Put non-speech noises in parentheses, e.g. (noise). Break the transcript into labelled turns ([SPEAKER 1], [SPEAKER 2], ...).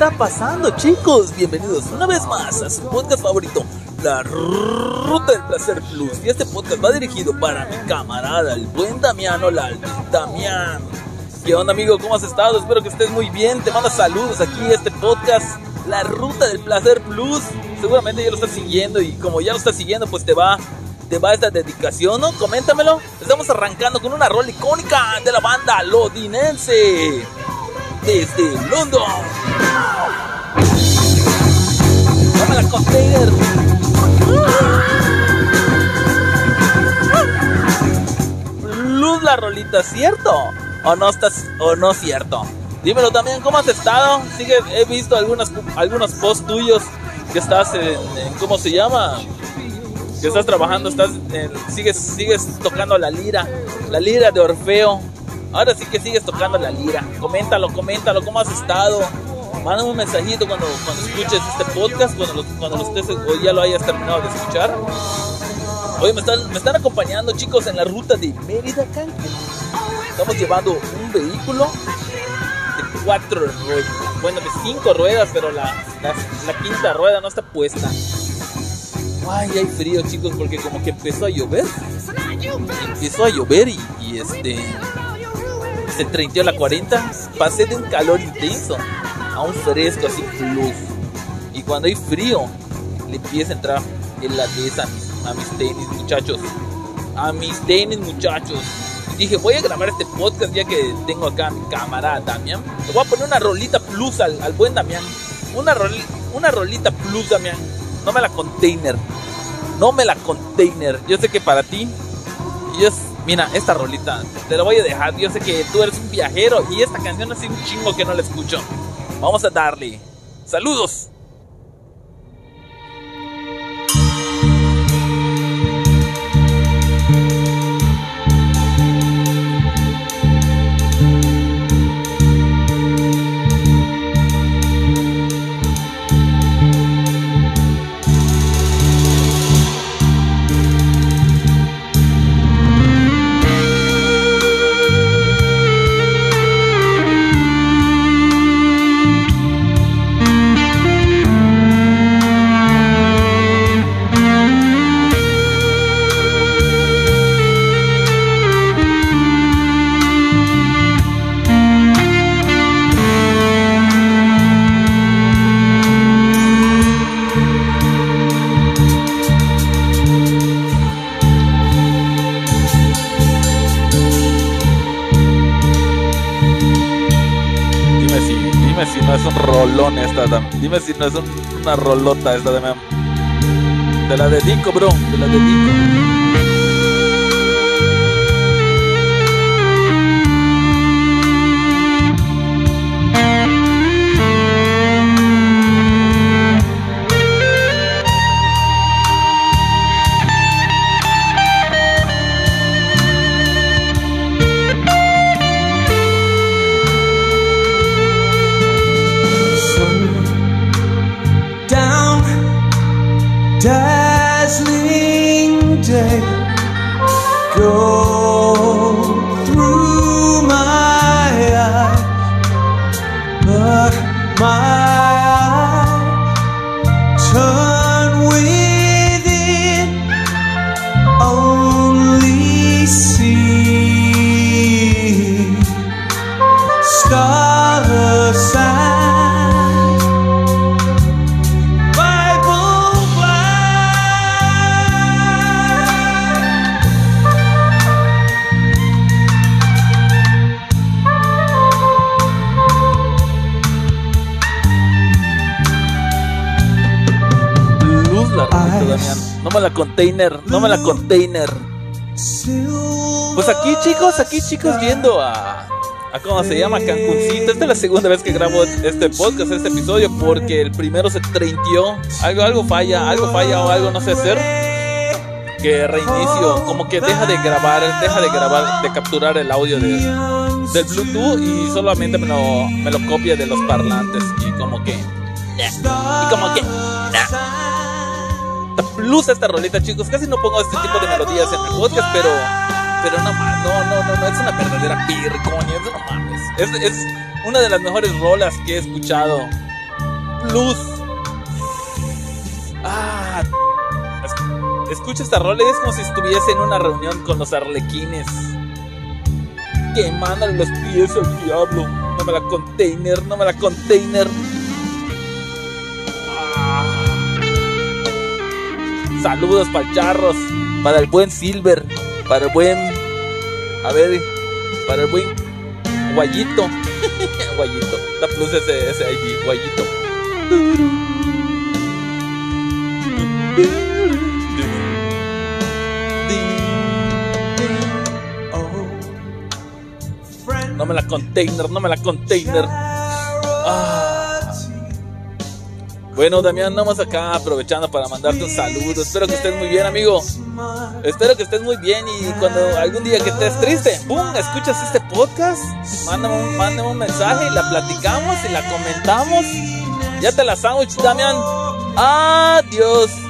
[SPEAKER 1] ¿Qué está pasando, chicos? Bienvenidos una vez más a su podcast favorito, La Ruta del Placer Plus. Y este podcast va dirigido para mi camarada, el buen Damiano Lalde. Damián, ¿qué onda, amigo? ¿Cómo has estado? Espero que estés muy bien. Te mando saludos aquí este podcast, La Ruta del Placer Plus. Seguramente ya lo estás siguiendo y como ya lo estás siguiendo, pues te va te va esta dedicación, ¿no? Coméntamelo. Estamos arrancando con una rol icónica de la banda lodinense desde London. La container. Luz la rolita, ¿cierto? ¿O no estás o no cierto? Dímelo también, ¿cómo has estado? Sigue, he visto algunos, algunos posts tuyos que estás en, ¿cómo se llama? Que estás trabajando, estás sigues, sigues tocando la lira, la lira de Orfeo. Ahora sí que sigues tocando la lira. Coméntalo, coméntalo, ¿cómo has estado? Mándame un mensajito cuando, cuando escuches este podcast, cuando lo, cuando lo o ya lo hayas terminado de escuchar. Hoy me están, me están acompañando chicos en la ruta de Mérida Cancún. Estamos llevando un vehículo de cuatro ruedas, bueno de cinco ruedas, pero la, la, quinta rueda no está puesta. Ay, hay frío chicos porque como que empezó a llover. Empezó a llover y este se 30 a la 40, pasé de un calor intenso a un fresco así plus. Y cuando hay frío, le empieza a entrar el latez a mis, a mis tenis, muchachos. A mis tenis, muchachos. dije, voy a grabar este podcast ya que tengo acá a mi cámara, Damián. Le voy a poner una rolita plus al, al buen Damián. Una, una rolita plus, Damián. No me la container. No me la container. Yo sé que para ti, es Mira, esta rolita, te la voy a dejar. Yo sé que tú eres un viajero y esta canción hace un chingo que no la escucho. Vamos a darle. Saludos. Dime si no es una rolota esta de mem. Te la dedico, bro. Te la dedico. No me la container, no me la container. Pues aquí chicos, aquí chicos viendo a, a cómo se llama Cancuncito. Esta es la segunda vez que grabo este podcast, este episodio, porque el primero se treintió. Algo, algo falla, algo falla o algo no sé hacer. Que reinicio, como que deja de grabar, deja de grabar, de capturar el audio de, del Bluetooth y solamente me lo, me lo copia de los parlantes y como que... Y como que luz esta rolita, chicos. Casi no pongo este tipo de melodías en mi podcast, pero. Pero no no, no, no, no, es una verdadera pircoña. Es, es una de las mejores rolas que he escuchado Plus. Ah, escucha esta rola y es como si estuviese en una reunión con los arlequines. Quemándole los pies al diablo. No me la container, no me la container. Saludos para charros, para el buen Silver, para el buen. A ver, para el buen Guayito. (laughs) guayito. La plus ese, ese allí, Guayito. No me la container, no me la container. Ah. Bueno, Damián, vamos acá aprovechando para mandarte un saludo. Espero que estés muy bien, amigo. Espero que estés muy bien y cuando algún día que estés triste, ¡pum! Escuchas este podcast, mándame un mensaje y la platicamos y la comentamos. Ya te la sándwich, Damián. Adiós.